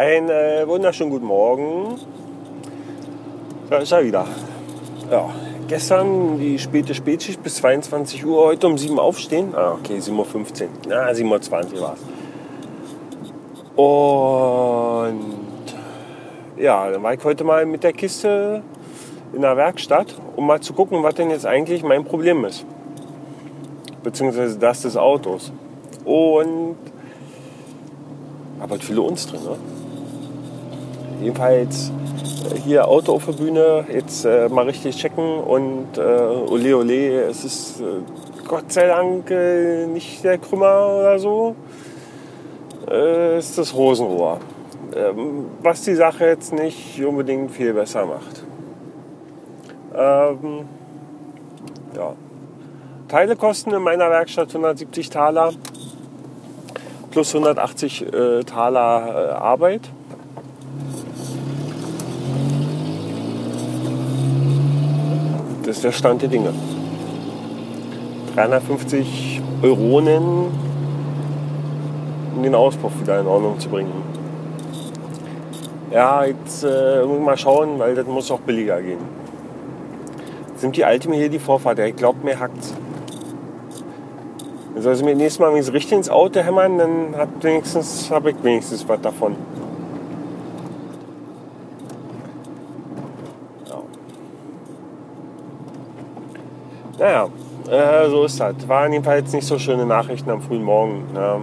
Ein äh, wunderschönen guten Morgen. Da ist er wieder. Ja, gestern die späte Spätschicht bis 22 Uhr, heute um 7 Uhr aufstehen. Ah, okay, 7.15 Uhr. Na, 7.20 Uhr war es. Und ja, dann war ich heute mal mit der Kiste in der Werkstatt, um mal zu gucken, was denn jetzt eigentlich mein Problem ist. Beziehungsweise das des Autos. Und aber viele uns drin, ne? Jedenfalls äh, hier Auto auf der Bühne, jetzt äh, mal richtig checken und äh, ole ole, es ist äh, Gott sei Dank äh, nicht der Krümmer oder so, äh, ist das Rosenrohr. Ähm, was die Sache jetzt nicht unbedingt viel besser macht. Ähm, ja. Teile kosten in meiner Werkstatt 170 Taler plus 180 äh, Taler Arbeit. Das ist der Stand der Dinge. 350 Euronen, um den Auspuff wieder in Ordnung zu bringen. Ja, jetzt äh, ich mal schauen, weil das muss auch billiger gehen. Sind die Alte mir hier die Vorfahrt? Ich glaube, mir hackt's. Soll sie mir nächstes Mal, wenn sie richtig ins Auto hämmern, dann hat habe ich wenigstens was davon. Naja, äh, so ist das. Waren jedenfalls nicht so schöne Nachrichten am frühen Morgen. Ne?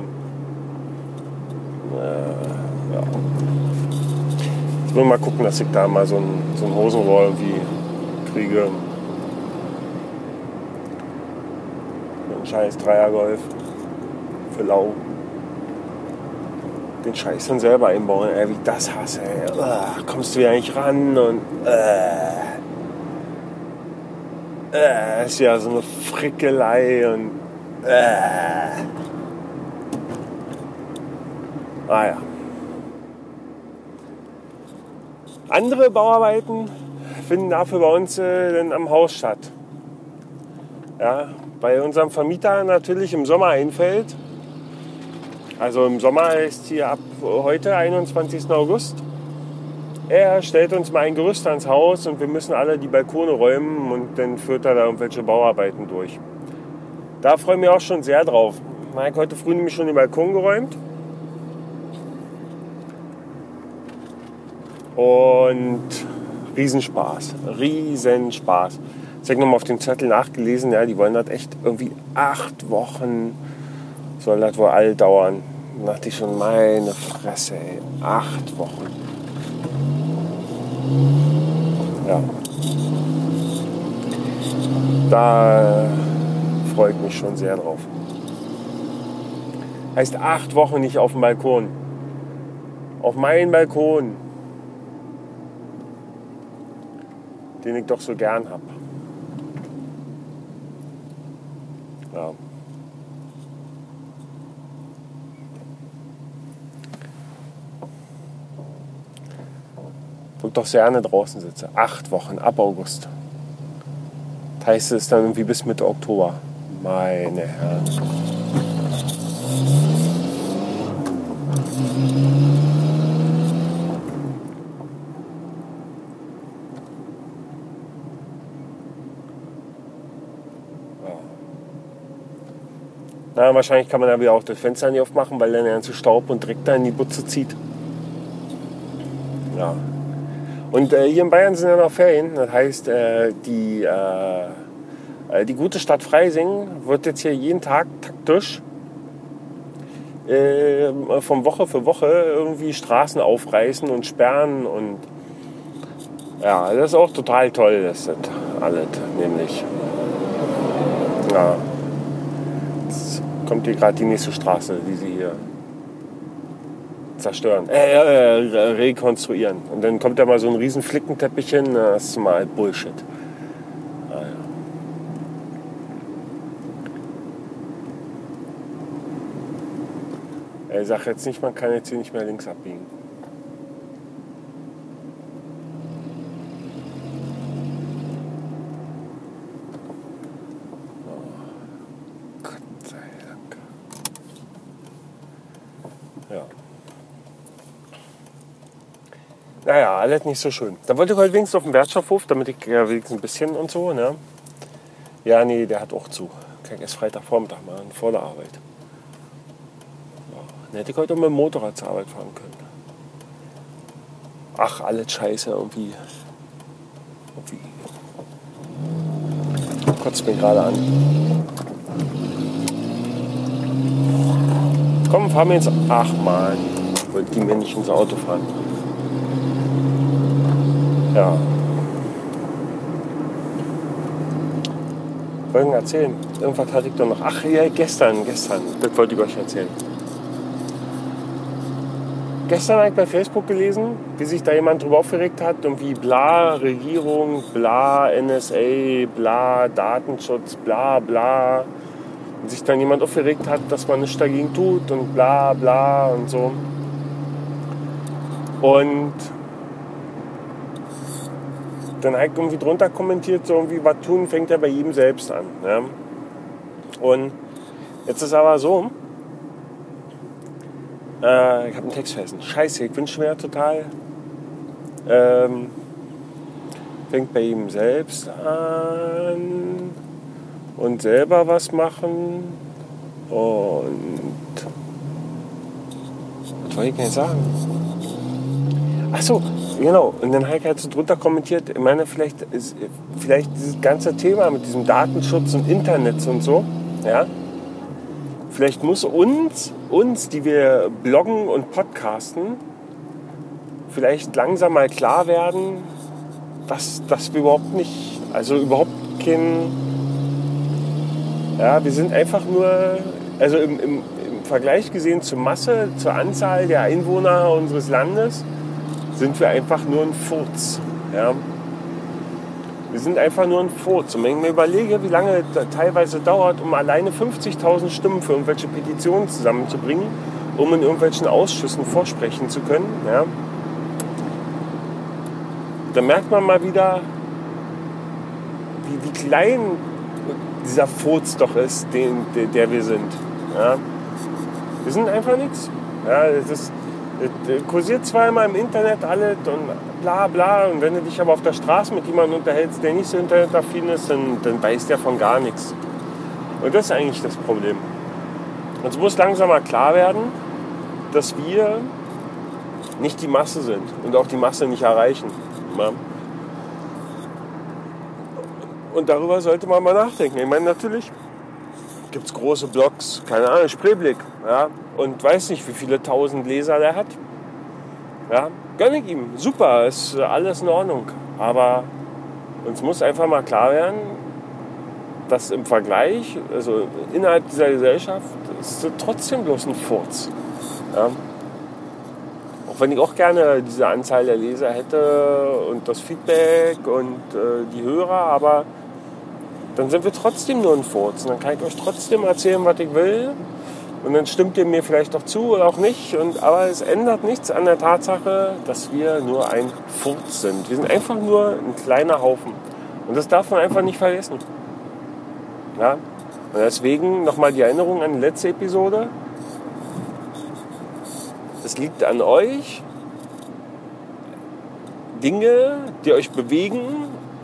Äh, ja. Jetzt will mal gucken, dass ich da mal so ein, so ein Hosenrohr irgendwie kriege. Ein scheiß Dreiergolf für Lau. Den Scheiß dann selber einbauen, ey, wie ich das hasse, ey. Ugh, kommst du wieder nicht ran und. Äh äh, ist ja so eine Frickelei und äh. Ah ja. Andere Bauarbeiten finden dafür bei uns äh, dann am Haus statt. Ja, bei unserem Vermieter natürlich im Sommer einfällt. Also im Sommer ist hier ab heute, 21. August, er stellt uns mal ein Gerüst ans Haus und wir müssen alle die Balkone räumen und dann führt er da irgendwelche Bauarbeiten durch. Da freue ich mich auch schon sehr drauf. Ich habe heute früh nämlich schon den Balkon geräumt. Und Riesenspaß, Riesenspaß. Jetzt habe ich nochmal auf dem Zettel nachgelesen, ja, die wollen das echt irgendwie acht Wochen soll das wohl all dauern. Da dachte ich schon, meine Fresse, ey, acht Wochen. Ja. Da freue ich mich schon sehr drauf. Heißt acht Wochen nicht auf dem Balkon. Auf meinen Balkon. Den ich doch so gern habe. Ja. Wo ich doch sehr gerne draußen sitze. Acht Wochen ab August. Das heißt, es ist dann irgendwie bis Mitte Oktober. Meine Herren. Na, wahrscheinlich kann man wieder auch das Fenster nicht aufmachen, weil dann der ganze Staub und Dreck da in die Butze zieht. Ja, und äh, hier in Bayern sind ja noch Ferien. Das heißt, äh, die, äh, äh die gute Stadt Freising wird jetzt hier jeden Tag taktisch äh, von Woche für Woche irgendwie Straßen aufreißen und sperren. Und ja, das ist auch total toll, das sind alles, nämlich. Ja, jetzt kommt hier gerade die nächste Straße, die sie hier zerstören, äh, äh, rekonstruieren. Und dann kommt da mal so ein riesen Flickenteppich hin, das ist mal Bullshit. Ah, sage jetzt nicht, man kann jetzt hier nicht mehr links abbiegen. Naja, alles nicht so schön. Da wollte ich heute wenigstens auf den Wertstoffhof, damit ich ja wenigstens ein bisschen und so, ne? Ja, nee, der hat auch zu. Kann ich erst Freitagvormittag machen, vor der Arbeit. Ja, dann hätte ich heute auch mit dem Motorrad zur Arbeit fahren können. Ach, alles scheiße, irgendwie. Irgendwie. Kotzt mir gerade an. Komm, fahren wir ins. Ach man, wollte die mir nicht ins Auto fahren. Ja. Wollen erzählen? Irgendwas hatte ich doch noch. Ach ja, gestern, gestern. Das wollte ich euch erzählen. Gestern habe ich bei Facebook gelesen, wie sich da jemand drüber aufgeregt hat und wie bla Regierung, bla NSA, bla Datenschutz, bla bla. Und sich dann jemand aufgeregt hat, dass man nichts dagegen tut und bla bla und so. Und dann ich irgendwie drunter kommentiert, so irgendwie, was tun fängt ja bei jedem selbst an. Ja? Und jetzt ist aber so, äh, ich habe einen Text vergessen. Scheiße, ich wünsche mir total. Ähm, fängt bei ihm selbst an und selber was machen und was wollte ich denn sagen? Ach so, genau. Und dann ich halt so drunter kommentiert, ich meine, vielleicht, ist, vielleicht dieses ganze Thema mit diesem Datenschutz und Internet und so, ja, vielleicht muss uns, uns, die wir bloggen und podcasten, vielleicht langsam mal klar werden, dass, dass wir überhaupt nicht, also überhaupt kein, ja, wir sind einfach nur, also im, im, im Vergleich gesehen zur Masse, zur Anzahl der Einwohner unseres Landes, sind wir einfach nur ein Furz. Ja? Wir sind einfach nur ein Furz. Und wenn ich mir überlege, wie lange es teilweise dauert, um alleine 50.000 Stimmen für irgendwelche Petitionen zusammenzubringen, um in irgendwelchen Ausschüssen vorsprechen zu können, ja, dann merkt man mal wieder, wie, wie klein dieser Furz doch ist, den, der, der wir sind. Ja. Wir sind einfach nichts. Ja, das ist, kursiert zweimal im Internet alles und bla bla. Und wenn du dich aber auf der Straße mit jemandem unterhältst, der nicht so internetaffin ist, dann, dann weiß der von gar nichts. Und das ist eigentlich das Problem. Uns muss langsam mal klar werden, dass wir nicht die Masse sind und auch die Masse nicht erreichen. Und darüber sollte man mal nachdenken. Ich meine, natürlich gibt es große Blogs, keine Ahnung, Spreeblick, ja, und weiß nicht, wie viele tausend Leser der hat. Ja, gönne ich ihm, super, ist alles in Ordnung. Aber uns muss einfach mal klar werden, dass im Vergleich, also innerhalb dieser Gesellschaft, ist es trotzdem bloß ein Furz. Ja. Auch wenn ich auch gerne diese Anzahl der Leser hätte und das Feedback und äh, die Hörer, aber dann sind wir trotzdem nur ein Furz. Und dann kann ich euch trotzdem erzählen, was ich will. Und dann stimmt ihr mir vielleicht auch zu oder auch nicht. Und, aber es ändert nichts an der Tatsache, dass wir nur ein Furz sind. Wir sind einfach nur ein kleiner Haufen. Und das darf man einfach nicht vergessen. Ja? Und deswegen nochmal die Erinnerung an die letzte Episode. Es liegt an euch, Dinge, die euch bewegen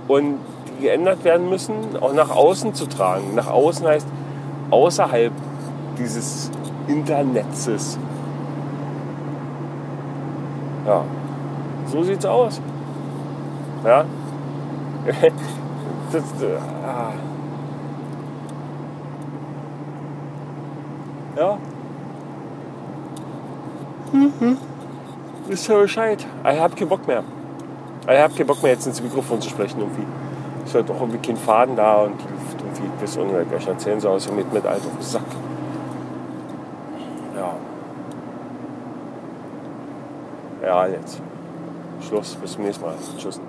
und geändert werden müssen, auch nach außen zu tragen. Nach außen heißt außerhalb dieses Internets. Ja, so sieht's aus. Ja. das, äh, ah. Ja. Mhm. Ist ja Bescheid. Ich hab keinen Bock mehr. Ich hab keinen Bock mehr, jetzt ins Mikrofon zu sprechen irgendwie ist halt auch irgendwie kein Faden da und die Luft irgendwie bis irgendwie euch erzählen so aus mit, mit alt auf den Sack. Ja. Ja, jetzt. Schluss, bis zum nächsten Mal. Tschüss.